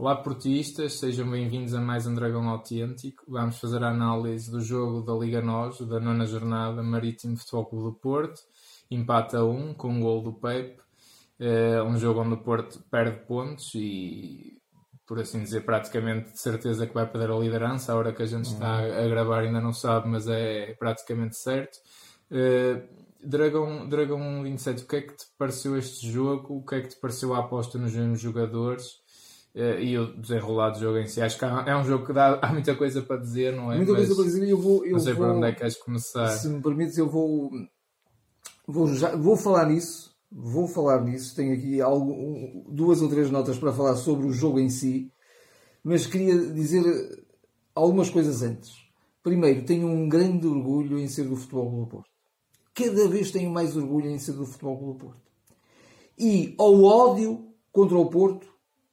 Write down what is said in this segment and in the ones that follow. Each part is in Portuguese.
Olá portistas, sejam bem-vindos a mais um Dragão Autêntico. Vamos fazer a análise do jogo da Liga NOS, da nona jornada, Marítimo Futebol Clube do Porto. Empata a 1 com um gol do Pepe. É um jogo onde o Porto perde pontos e, por assim dizer, praticamente de certeza que vai perder a liderança. A hora que a gente está a gravar ainda não sabe, mas é praticamente certo. É, Dragão, Dragão 27, o que é que te pareceu este jogo? O que é que te pareceu a aposta nos mesmos jogadores? Uh, e o desenrolar do jogo em si. Acho que há, é um jogo que dá, há muita coisa para dizer, não é? Muita Mas coisa para dizer e eu vou. Eu não sei vou, por onde é que queres começar. Se me permites, eu vou. Vou, já, vou falar nisso. Vou falar nisso. Tenho aqui algo, duas ou três notas para falar sobre o jogo em si. Mas queria dizer algumas coisas antes. Primeiro, tenho um grande orgulho em ser do Futebol do Porto. Cada vez tenho mais orgulho em ser do Futebol do Porto. E ao ódio contra o Porto,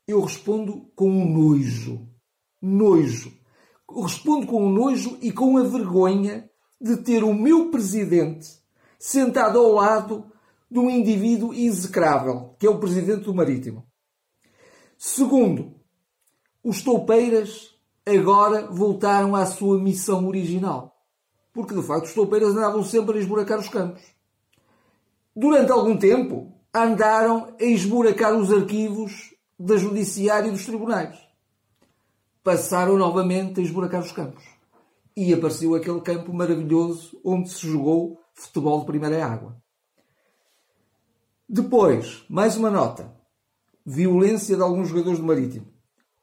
eu respondo com um nojo. Nojo. respondo com um nojo e com a vergonha de ter o meu presidente sentado ao lado de um indivíduo execrável, que é o presidente do Marítimo. Segundo, os toupeiras agora voltaram à sua missão original. Porque, de facto, os toupeiras andavam sempre a esburacar os campos. Durante algum tempo, andaram a esburacar os arquivos da Judiciária e dos tribunais. Passaram novamente a esburacar os campos. E apareceu aquele campo maravilhoso onde se jogou futebol de primeira água. Depois, mais uma nota. Violência de alguns jogadores do Marítimo.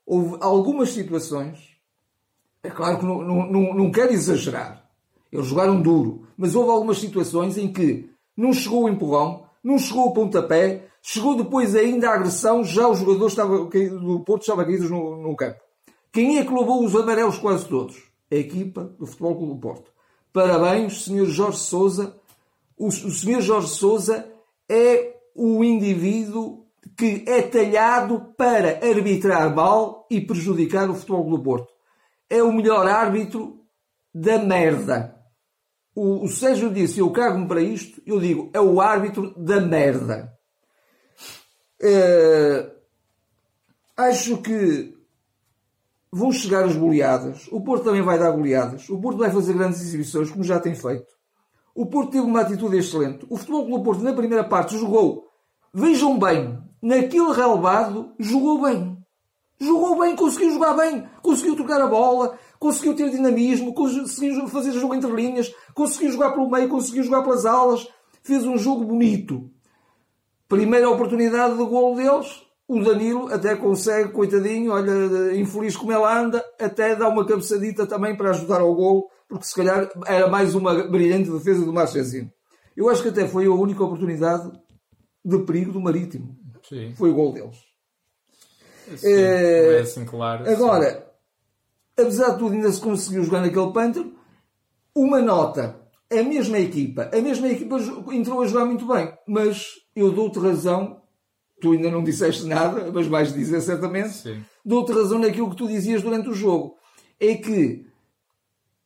Houve algumas situações, é claro que não, não, não quero exagerar, eles jogaram duro, mas houve algumas situações em que não chegou o empurrão, não chegou o pontapé, Chegou depois ainda a agressão, já os jogadores estavam, do Porto estavam caídos no, no campo. Quem é que levou os amarelos quase todos? A equipa do Futebol Clube do Porto. Parabéns, Sr. Jorge Sousa. O, o Sr. Jorge Sousa é o indivíduo que é talhado para arbitrar mal e prejudicar o Futebol Clube do Porto. É o melhor árbitro da merda. O, o Sérgio disse, eu cago-me para isto, eu digo, é o árbitro da merda. Uh, acho que vão chegar as goleadas. O Porto também vai dar goleadas. O Porto vai fazer grandes exibições, como já tem feito. O Porto teve uma atitude excelente. O Futebol Clube Porto, na primeira parte, jogou. Vejam bem, naquele relevado, jogou bem. Jogou bem, conseguiu jogar bem, conseguiu tocar a bola, conseguiu ter dinamismo, conseguiu fazer jogo entre linhas, conseguiu jogar pelo meio, conseguiu jogar pelas alas, fez um jogo bonito. Primeira oportunidade de golo deles, o Danilo até consegue, coitadinho, olha, infeliz como ele anda, até dá uma cabeçadita também para ajudar ao golo, porque se calhar era mais uma brilhante defesa do Marchezinho. Eu acho que até foi a única oportunidade de perigo do Marítimo. Sim. Foi o gol deles. Sim, é, é assim claro. Agora. Apesar de tudo, ainda se conseguiu jogar naquele pântano. Uma nota a mesma equipa, a mesma equipa entrou a jogar muito bem, mas eu dou-te razão, tu ainda não disseste nada, mas vais dizer certamente, dou-te razão naquilo que tu dizias durante o jogo. É que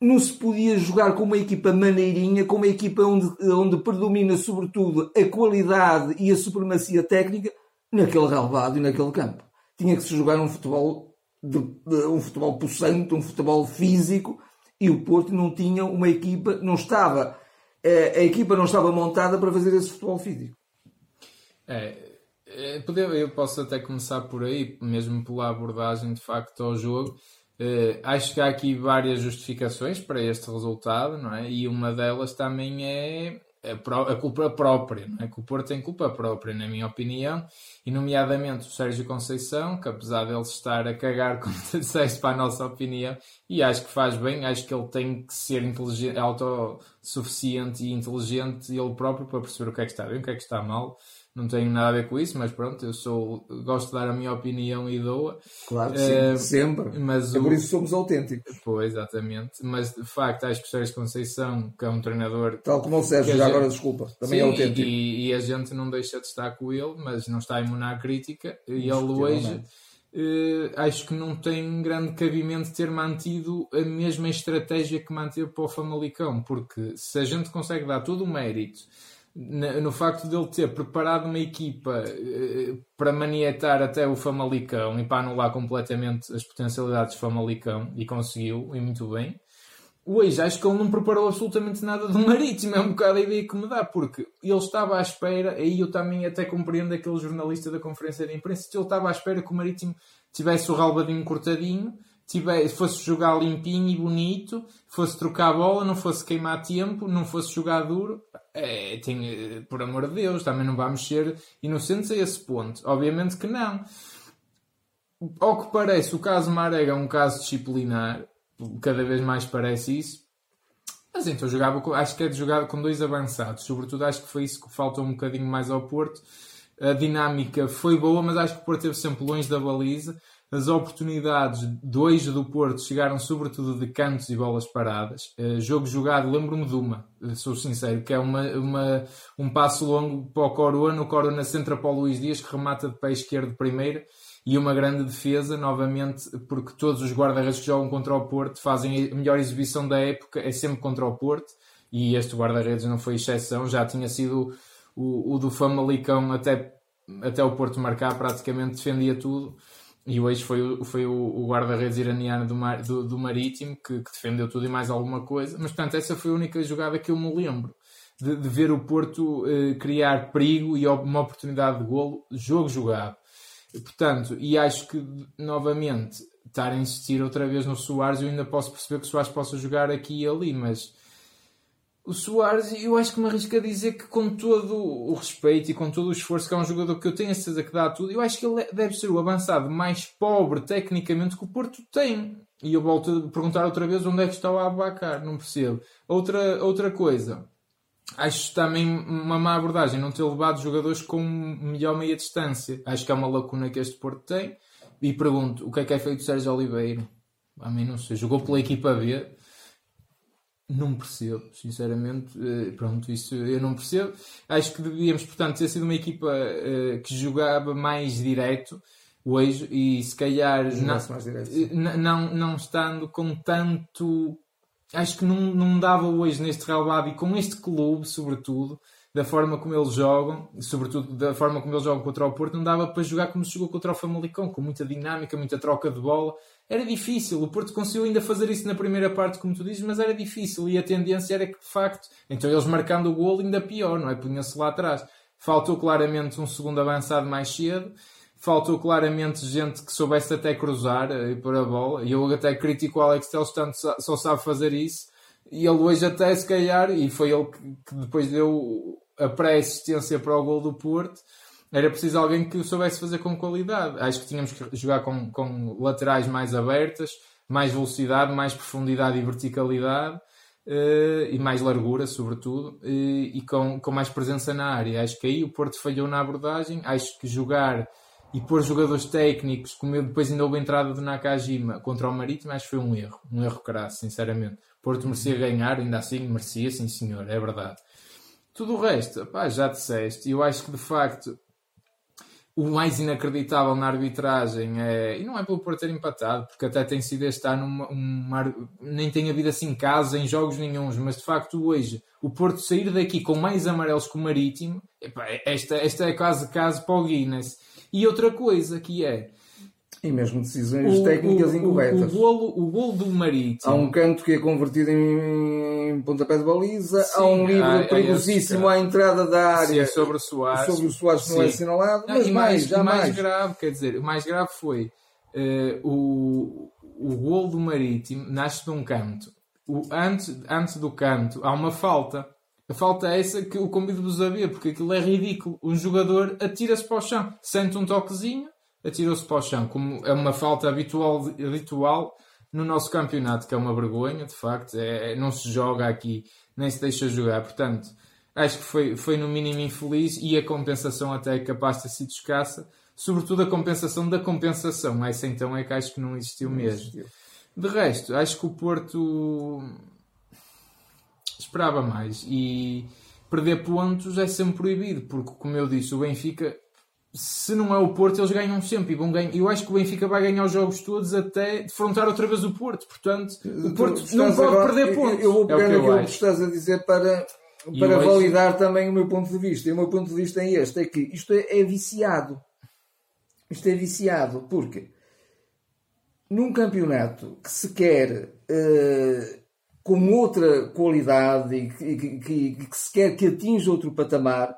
não se podia jogar com uma equipa maneirinha, com uma equipa onde, onde predomina sobretudo a qualidade e a supremacia técnica naquele relevado e naquele campo. Tinha que se jogar um futebol de, de, um futebol possante, um futebol físico, e o Porto não tinha uma equipa, não estava, a, a equipa não estava montada para fazer esse futebol físico. É, é eu posso até começar por aí, mesmo pela abordagem de facto ao jogo. Uh, acho que há aqui várias justificações para este resultado, não é? E uma delas também é a, culpa própria, não é? Que o Porto tem culpa própria, na minha opinião, e nomeadamente o Sérgio Conceição, que apesar de ele estar a cagar, como tu disseste, para a nossa opinião, e acho que faz bem, acho que ele tem que ser inteligente, autossuficiente e inteligente ele próprio para perceber o que é que está bem, o que é que está mal não tenho nada a ver com isso, mas pronto, eu sou, gosto de dar a minha opinião e dou-a. Claro que sim, uh, sempre. Mas é o... por isso somos autênticos. Pois, exatamente. Mas de facto, acho que o Sérgio Conceição, que é um treinador. Tal como o Sérgio, já gente... agora desculpa, também sim, é autêntico. E, e, a gente não deixa de estar com ele, mas não está a imunar a crítica. E ele hoje. Uh, acho que não tem grande cabimento ter mantido a mesma estratégia que manteve para o Famalicão, porque se a gente consegue dar todo o mérito no facto de ele ter preparado uma equipa eh, para manietar até o Famalicão e para anular completamente as potencialidades do Famalicão e conseguiu, e muito bem. Hoje acho que ele não preparou absolutamente nada do Marítimo, é um bocado a ideia que me dá, porque ele estava à espera, aí eu também até compreendo aquele jornalista da conferência de imprensa, ele estava à espera que o Marítimo tivesse o ralbadinho cortadinho tivesse, fosse jogar limpinho e bonito, fosse trocar a bola, não fosse queimar tempo, não fosse jogar duro. É, tem, por amor de Deus, também não vamos ser inocentes a esse ponto. Obviamente que não. Ao que parece, o caso Marega é um caso disciplinar, cada vez mais parece isso. Mas então jogava, acho que é de jogar com dois avançados, sobretudo acho que foi isso que faltou um bocadinho mais ao Porto. A dinâmica foi boa, mas acho que o Porto esteve sempre longe da baliza as oportunidades do eixo do Porto chegaram sobretudo de cantos e bolas paradas. Uh, jogo jogado, lembro-me de uma, uh, sou sincero, que é uma, uma, um passo longo para o Corona, o Corona centra para o Luís Dias, que remata de pé esquerdo primeiro, e uma grande defesa, novamente, porque todos os guarda-redes que jogam contra o Porto fazem a melhor exibição da época, é sempre contra o Porto, e este guarda-redes não foi exceção, já tinha sido o, o do Famalicão até, até o Porto marcar, praticamente defendia tudo. E hoje foi, foi o, o guarda-redes iraniano do, mar, do, do Marítimo que, que, defendeu tudo e mais alguma coisa. Mas, portanto, essa foi a única jogada que eu me lembro de, de ver o Porto eh, criar perigo e uma oportunidade de golo, jogo jogado. Portanto, e acho que, novamente, estar a insistir outra vez no Soares, eu ainda posso perceber que o Soares possa jogar aqui e ali, mas o Soares, eu acho que me arrisco a dizer que com todo o respeito e com todo o esforço que é um jogador que eu tenho a certeza que dá tudo, eu acho que ele deve ser o avançado mais pobre tecnicamente que o Porto tem. E eu volto a perguntar outra vez onde é que está o Abacar, não percebo. Outra, outra coisa, acho também uma má abordagem não ter levado jogadores com melhor meia distância. Acho que é uma lacuna que este Porto tem. E pergunto, o que é que é feito o Sérgio Oliveira? A mim não sei. Jogou pela equipa B não percebo, sinceramente. Eh, pronto, isso eu não percebo. Acho que devíamos, portanto, ter sido uma equipa uh, que jogava mais direto hoje e se calhar não, eh, não, não estando com tanto. Acho que não, não dava hoje neste Real Babi, com este clube, sobretudo, da forma como eles jogam, sobretudo da forma como eles jogam contra o Porto, não dava para jogar como se jogou contra o Famalicão, com muita dinâmica, muita troca de bola. Era difícil. O Porto conseguiu ainda fazer isso na primeira parte, como tu dizes, mas era difícil. E a tendência era que, de facto, então eles marcando o golo, ainda pior, não é? Punha-se lá atrás. Faltou claramente um segundo avançado mais cedo. Faltou claramente gente que soubesse até cruzar e pôr a bola. E eu até critico o Alex Telles, tanto só sabe fazer isso e ele hoje até se calhar, e foi ele que, depois deu a pré-assistência para o gol do Porto, era preciso alguém que o soubesse fazer com qualidade. Acho que tínhamos que jogar com, com laterais mais abertas, mais velocidade, mais profundidade e verticalidade. Uh, e mais largura, sobretudo, uh, e com, com mais presença na área. Acho que aí o Porto falhou na abordagem. Acho que jogar e pôr jogadores técnicos, como depois ainda houve a entrada do Nakajima contra o Marítimo, acho que foi um erro. Um erro crasso, sinceramente. Porto merecia ganhar, ainda assim merecia, sim senhor, é verdade. Tudo o resto, pá, já disseste, eu acho que de facto o mais inacreditável na arbitragem é, e não é pelo Porto ter empatado, porque até tem sido este ano uma, uma, nem tem havido assim casos em jogos nenhums, mas de facto hoje o Porto sair daqui com mais amarelos que o Marítimo, epá, esta, esta é quase caso para o Guinness. E outra coisa que é, e mesmo decisões o, técnicas o, incorretas. O, o, golo, o golo do Marítimo. Há um canto que é convertido em pontapé de baliza. Sim, há um livro perigosíssimo à entrada da área. Sim, sobre o Soares. Sobre o Soares que não é assinalado. Mas e mais, já mais, mais grave, quer dizer, o mais grave foi uh, o, o golo do Marítimo nasce de um canto. O, antes, antes do canto há uma falta. A falta é essa que eu convido-vos a ver, porque aquilo é ridículo. Um jogador atira-se para o chão, sente um toquezinho atirou-se para o chão, como é uma falta habitual, habitual no nosso campeonato, que é uma vergonha, de facto, é, não se joga aqui, nem se deixa jogar, portanto, acho que foi, foi no mínimo infeliz e a compensação até é capaz de ter sido escassa, sobretudo a compensação da compensação, essa então é que acho que não existiu mesmo. De resto, acho que o Porto esperava mais e perder pontos é sempre proibido, porque como eu disse, o Benfica se não é o Porto, eles ganham sempre e vão ganhar. Eu acho que o Benfica vai ganhar os jogos todos até defrontar outra vez o Porto. Portanto, o Porto não pode agora, perder pontos. Eu, eu vou pegar é aquilo que, que estás a dizer para para validar também o meu ponto de vista. E o meu ponto de vista é este: é que isto é, é viciado. Isto é viciado, porque num campeonato que se quer uh, com outra qualidade e que, que, que, que, se quer que atinja outro patamar,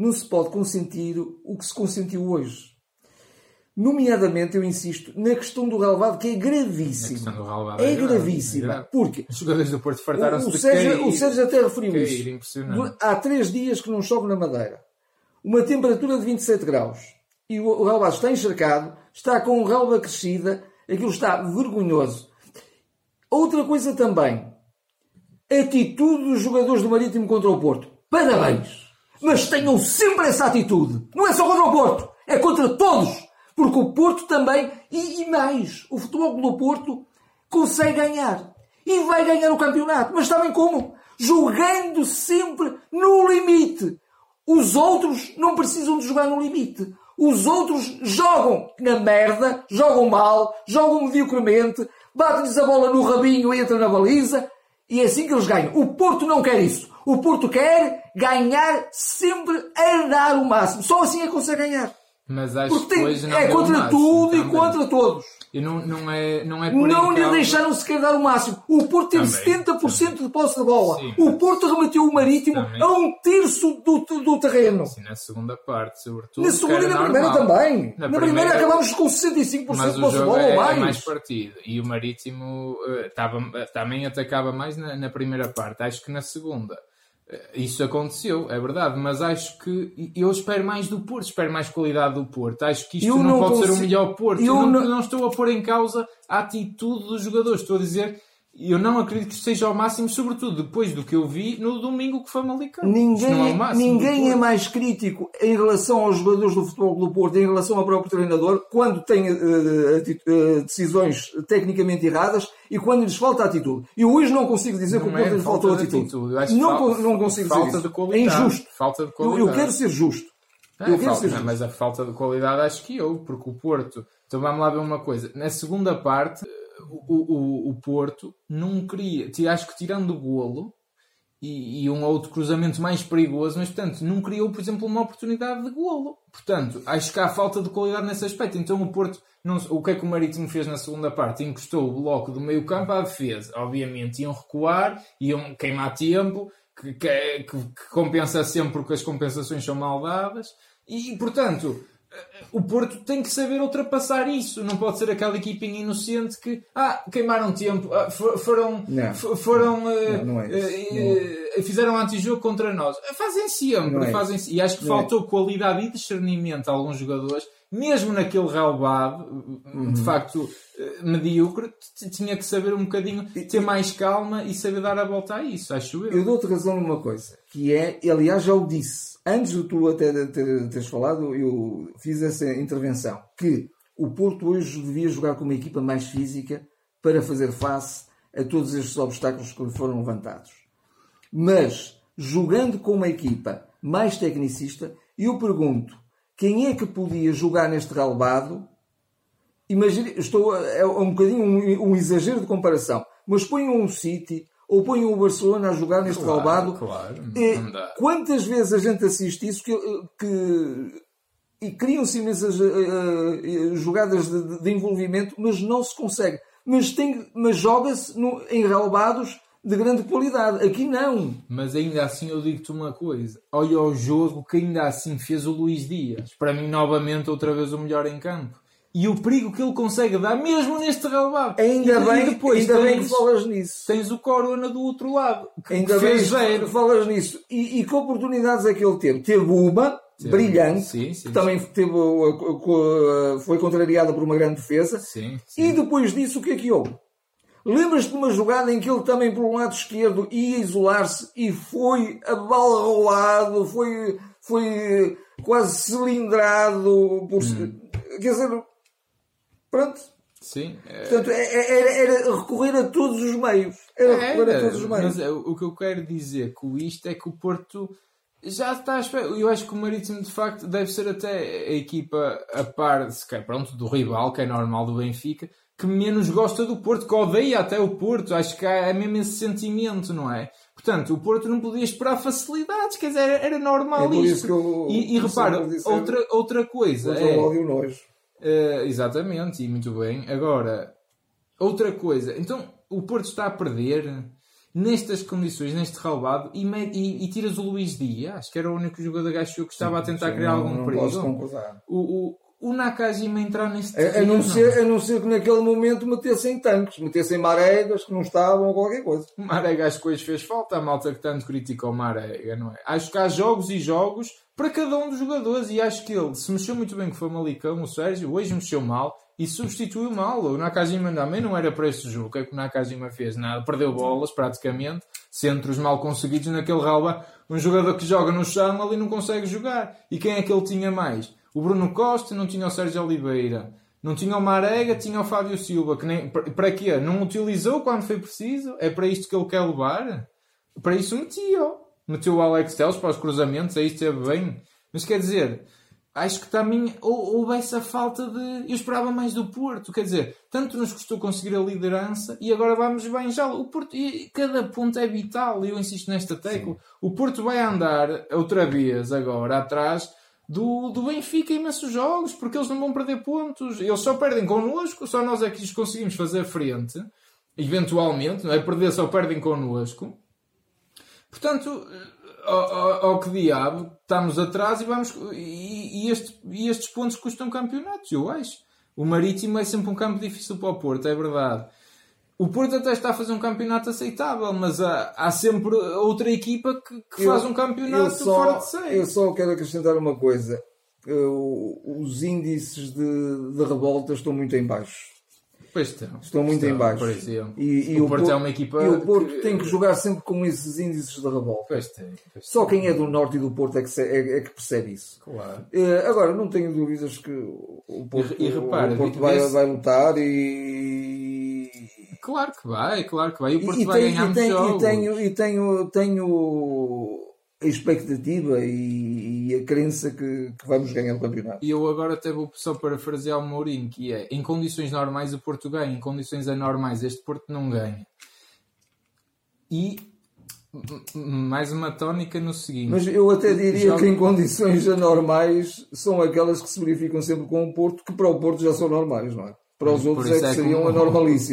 não se pode consentir o que se consentiu hoje. Nomeadamente, eu insisto, na questão do relevado, que é gravíssima. É, é gravíssima. É porque os jogadores do Porto fartaram-se o, o, Sérgio, o Sérgio até referiu cair, isso. Há três dias que não chove na Madeira. Uma temperatura de 27 graus. E o, o relevado está encharcado, está com relva crescida, aquilo está vergonhoso. Outra coisa também. Atitude dos jogadores do Marítimo contra o Porto. Parabéns! Mas tenham sempre essa atitude. Não é só contra o Porto, é contra todos porque o Porto também, e, e mais, o Futebol do Porto consegue ganhar. E vai ganhar o campeonato. Mas sabem como? Jogando sempre no limite. Os outros não precisam de jogar no limite. Os outros jogam na merda, jogam mal, jogam mediocremente, batem-lhes a bola no rabinho e entram na baliza. E é assim que eles ganham. O Porto não quer isso. O Porto quer ganhar sempre a dar o máximo. Só assim é que consegue ganhar. Mas acho Porque tem, que não é contra tudo e contra todos. E não, não é, não é Não lhe deixaram sequer dar o máximo. O Porto teve também, 70% também. de posse de bola. Sim, o Porto remeteu o Marítimo também. a um terço do, do terreno. Sim, na segunda parte, sobretudo. Na segunda e na primeira também. Na, na primeira, primeira acabámos com 65% de posse de bola é, ou mais. É mais partido. E o Marítimo uh, também atacava mais na, na primeira parte. Acho que na segunda isso aconteceu, é verdade, mas acho que eu espero mais do Porto, espero mais qualidade do Porto. Acho que isto não, não, pode consigo... ser o melhor Porto. Eu, eu não, não, estou a pôr em causa a atitude dos jogadores, estou a dizer eu não acredito que seja ao máximo, sobretudo depois do que eu vi no domingo que foi Malicão. Ninguém, é, ninguém é mais crítico em relação aos jogadores do futebol do Porto, em relação ao próprio treinador, quando tem uh, decisões tecnicamente erradas e quando lhes falta atitude. E hoje não consigo dizer não que o Porto é lhes faltou atitude. atitude. Não, falta, não consigo falta dizer isso. De qualidade. É injusto. Falta de qualidade. Eu, eu quero ser justo. eu quero falta, ser justo. mas a falta de qualidade acho que eu, porque o Porto. Então vamos lá ver uma coisa. Na segunda parte o, o, o Porto não queria, acho que tirando o golo e, e, um outro cruzamento mais perigoso, mas portanto não criou, por exemplo, uma oportunidade de golo. Portanto, acho que há falta de qualidade nesse aspecto. Então o Porto, não, o que é que o Marítimo fez na segunda parte? Encostou o bloco do meio campo à defesa. Obviamente iam recuar, iam queimar tempo, que, que, que compensa sempre porque as compensações são mal dadas. E, portanto, o Porto tem que saber ultrapassar isso. Não pode ser aquela equipinha inocente que ah, queimaram tempo, ah, foram, não. foram não, não é uh, fizeram antijogo contra nós. Fazem sempre, é fazem E acho que é. faltou é. qualidade e discernimento a alguns jogadores, mesmo naquele relevado, uhum. de facto medíocre, tinha que saber um bocadinho, ter mais calma e saber dar a volta a isso, acho eu. Eu dou-te razão numa coisa, que é, aliás já o disse antes de tu até teres falado, eu fiz essa intervenção, que o Porto hoje devia jogar com uma equipa mais física para fazer face a todos estes obstáculos que lhe foram levantados. Mas, jogando com uma equipa mais tecnicista, eu pergunto, quem é que podia jogar neste relevado? Imagine, estou, é um bocadinho um, um exagero de comparação, mas ponham um City, ou ponham o Barcelona a jogar neste claro, relvado. Claro, quantas vezes a gente assiste isso que, que e criam-se imensas uh, jogadas de, de, envolvimento, mas não se consegue. Mas, tem, mas joga-se em relevados de grande qualidade. Aqui não. Mas ainda assim eu digo-te uma coisa. Olha o jogo que ainda assim fez o Luís Dias. Para mim, novamente, outra vez o melhor em campo e o perigo que ele consegue dar, mesmo neste relevado. Ainda e, bem, e depois ainda tens, bem que falas nisso. Tens o Corona do outro lado, que ainda que bem zero. que falas nisso. E, e que oportunidades é que ele teve? Teve uma, sim. brilhante, sim, sim, que também teve, foi contrariada por uma grande defesa. E depois disso, o que é que houve? Lembras-te de uma jogada em que ele também, por um lado esquerdo, ia isolar-se e foi abalroado, foi, foi quase cilindrado por. Hum. Quer dizer, Pronto. Sim. É... Portanto, é, é, era, era, recorrer a todos os meios. Era recorrer a todos os meios. Mas o que eu quero dizer com isto é que o Porto já está à espera. Eu acho que o Marítimo, de facto, deve ser até a equipa a par, se quer, pronto, do rival, que é normal do Benfica, que menos gosta do Porto, que odeia até o Porto. Acho que há mesmo esse sentimento, não é? Portanto, o Porto não podia esperar facilidades, quer dizer, era, era normal É isso que eu- e, e repara, disse- outra, outra coisa é. o ódio nojo. Eh, exatamente, e muito bem. Agora, outra coisa. Então, o Porto está a perder nestas condições, neste relvado, e, e- e tiras o Luís Dias, que era o único jogador que estava a tentar Sim, criar não- algum não perigo. posso concordar. O, o, o Nakajima entrar neste A, a, terreno. não ser, a não ser que naquele momento metessem tanques, metessem maregas que não estavam ou qualquer coisa. O Marega acho que hoje fez falta, a malta que tanto critica o Marega, não é? Acho que há jogos e jogos para cada um dos jogadores e acho que ele se mexeu muito bem com o Famalicão, o Sérgio, hoje mexeu mal e substituiu mal. O Nakajima também não era para este jogo. O que é que o Nakajima fez? Nada. Perdeu bolas, praticamente. Centros mal conseguidos naquele ralva. Um jogador que joga no chão ali não consegue jogar. E quem é que ele tinha mais? O Bruno Costa, não tinha o Sérgio Oliveira. Não tinha o Marega, tinha o Fábio Silva. Que nem, para, quê? Não utilizou quando foi preciso? É para isto que ele quer levar? Para isso metia. Meteu o Alex Teles para os cruzamentos, aí esteve bem. Mas quer dizer, acho que também hou- houve essa falta de. Eu esperava mais do Porto, quer dizer, tanto nos custou conseguir a liderança e agora vamos bem já. O Porto, e cada ponto é vital, e eu insisto nesta tecla. O Porto vai andar outra vez agora atrás do, do Benfica imensos jogos, porque eles não vão perder pontos. Eles só perdem connosco, só nós é que lhes conseguimos fazer frente, eventualmente, não é? Perder só perdem connosco. Portanto, ao, ao que diabo, estamos atrás e vamos. E, e este- e estes pontos custam campeonatos, eu acho. O Marítimo é sempre um campo difícil para o Porto, é verdade. O Porto até está a fazer um campeonato aceitável, mas há, há sempre outra equipa que, que Eu- faz um campeonato só, fora de série. Eu só quero acrescentar uma coisa. Eu- os índices de, de revolta estão muito em baixo. Pois estão. Estão muito Estão, em baixo. E, e o, Porto é uma equipa. E o Porto que- tem que jogar sempre com esses índices de revolta. Pois tem. Pois Só quem é do Norte e do Porto é que, é- é que percebe isso. Claro. Eh, agora, não tenho dúvidas que o Porto, E- e repara, o Porto vai, vai lutar e. Claro que vai, claro que vai. E o Porto e, vai tenho- ganhar e, tenho, e, tenho, e tenho, tenho a expectativa e, e a crença que, que vamos ganhar o campeonato. E eu agora até vou só parafrasear o Mourinho, que é em condições normais o Porto ganha, em condições anormais este Porto não ganha. E mais uma tónica no seguinte. Mas eu até diria Joga- que em condições anormais são aquelas que se verificam sempre com o Porto, que para o Porto já são normais, não é? Para os outros é isso que seriam como-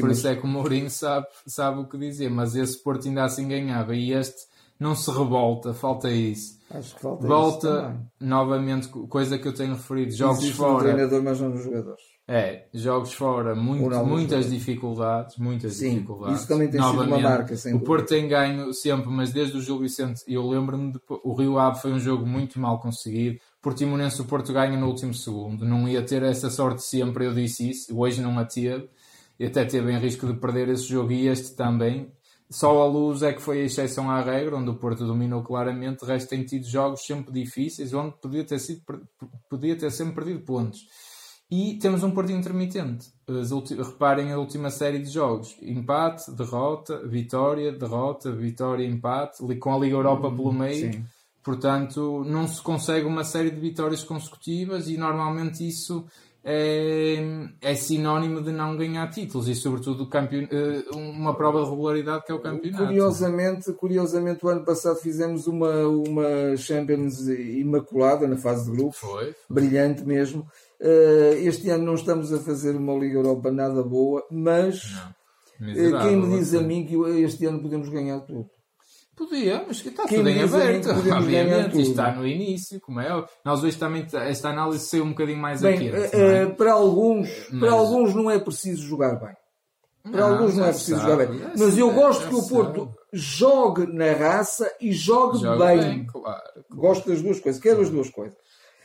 Por isso é que o Mourinho sabe, sabe o que dizer, mas esse Porto ainda assim ganhava e este não se revolta, falta isso. Acho que falta isso Volta novamente, co- coisa que eu tenho referido, jogos Existe fora. treinador, mas não nos jogadores. É, jogos fora, muito- muitas dificuldades, muitas Sim, dificuldades. isso também tem sido uma Novamente, marca, sem O. Porto tem ganho sempre, mas desde o Gil Vicente, eu lembro-me, o Rio Ave foi um jogo muito mal conseguido. Portimonense, o Porto ganha no último segundo. Não ia ter essa sorte sempre, eu disse isso. Hoje não a teve. E até teve em risco de perder esse jogo e este também. Só a luz é que foi a exceção à regra, onde o Porto dominou claramente. O resto tem tido jogos sempre difíceis, onde podia ter, sido, podia ter sempre perdido pontos. E temos um Porto intermitente. Reparem a última série de jogos: empate, derrota, vitória, derrota, vitória, empate, com a Liga Europa pelo meio. sim. Portanto, não se consegue uma série de vitórias consecutivas e normalmente isso é, é sinónimo de não ganhar títulos e, sobretudo, campeon- eh, uma prova de regularidade que é o campeonato. Curiosamente, curiosamente, o ano passado fizemos uma, uma Champions imaculada na fase de grupos, Foi. brilhante mesmo. Eh, este ano não estamos a fazer uma Liga Europa nada boa, mas Não. eh, quem me diz a mim que este ano podemos ganhar tudo? Podia, mas que está Quem tudo em mim aberto. Obviamente, isto está no início, como é óbvio. Nós hoje também, esta análise saiu um bocadinho mais Bem, aqui. eh, não é? eh, para, alguns, Mas- para alguns não é preciso jogar bem. Para Não, alguns não é preciso sabe, jogar bem. Mas eu gosto que o Porto sabe. jogue na raça e jogue Joga bem. bem, claro. Gosto das duas coisas, quero as duas coisas.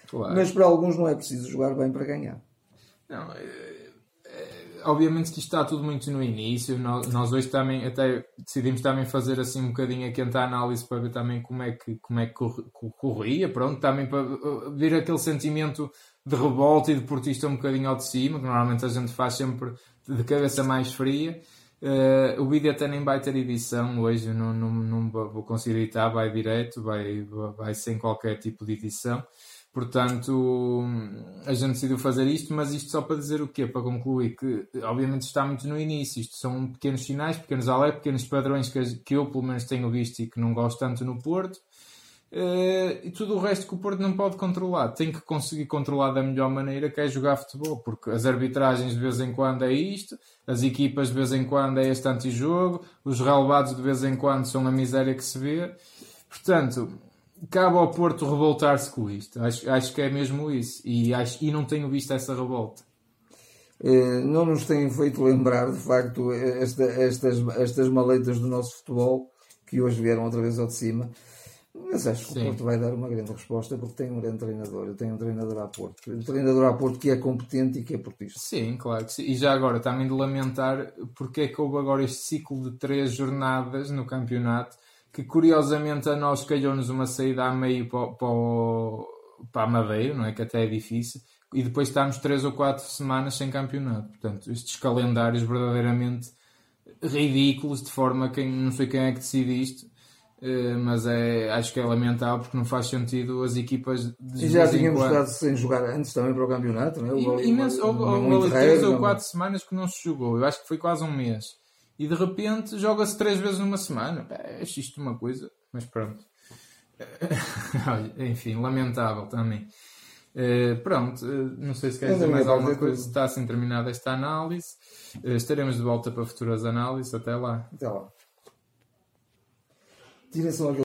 claro. Mas para alguns não é preciso jogar bem para ganhar. Não, é- é- obviamente que isto está tudo muito no início. Nós, hoje também até decidimos também fazer assim um bocadinho a análise para ver também como é que, como é que corria, pronto, também para uh, ver aquele sentimento de revolta e de portista um bocadinho ao de cima, que normalmente a gente faz sempre de cabeça mais fria. Uh, o vídeo até nem vai ter edição hoje, não, não, não vou conseguir editar, vai direto, vai, vai sem qualquer tipo de edição. Portanto, a gente decidiu fazer isto, mas isto só para dizer o quê? Para concluir que, obviamente, estamos no início. Isto são pequenos sinais, pequenos alertas, pequenos padrões que, que eu, pelo menos, tenho visto e que não gosto tanto no Porto. Uh, e tudo o resto que o Porto não pode controlar. Tem que conseguir controlar da melhor maneira, que é jogar futebol, porque as arbitragens de vez em quando é isto, as equipas de vez em quando é este antijogo, os relevados de vez em quando são a miséria que se vê. Portanto, cabe ao Porto revoltar-se com isto. Acho, acho que é mesmo isso. E, acho, e não tenho visto essa revolta. Eh, não nos têm feito lembrar, de facto, esta, estas, estas maletas do nosso futebol que hoje vieram outra vez ao de cima. Mas acho que Sim. o Porto vai dar uma grande resposta porque tem um grande treinador. Tem um treinador a Porto. Um treinador a Porto que é competente e que é portista. Sim, claro que sim. E já agora também de lamentar porque é que houve agora este ciclo de três jornadas no campeonato que curiosamente a nós calhou-nos uma saída a meio para, para, para a Madeira, não é? Que até é difícil, e depois estamos três ou quatro semanas sem campeonato. Portanto, estes calendários verdadeiramente ridículos, de forma que não sei quem é que decide isto, eh, mas é, acho que é lamentável porque não faz sentido as equipas. E já tínhamos estado sem jogar antes também para o campeonato, não é? Houve, Imenso, houve, houve três ou quatro semanas que não se jogou, eu acho que foi quase um mês e de repente joga-se três vezes numa semana. É isto uma coisa, mas pronto. Enfim, lamentável também. Uh, pronto, uh, não sei se queres dizer mais alguma coisa. Está assim terminada esta análise. Uh, estaremos de volta para futuras análises. Até lá. Até lá. Direção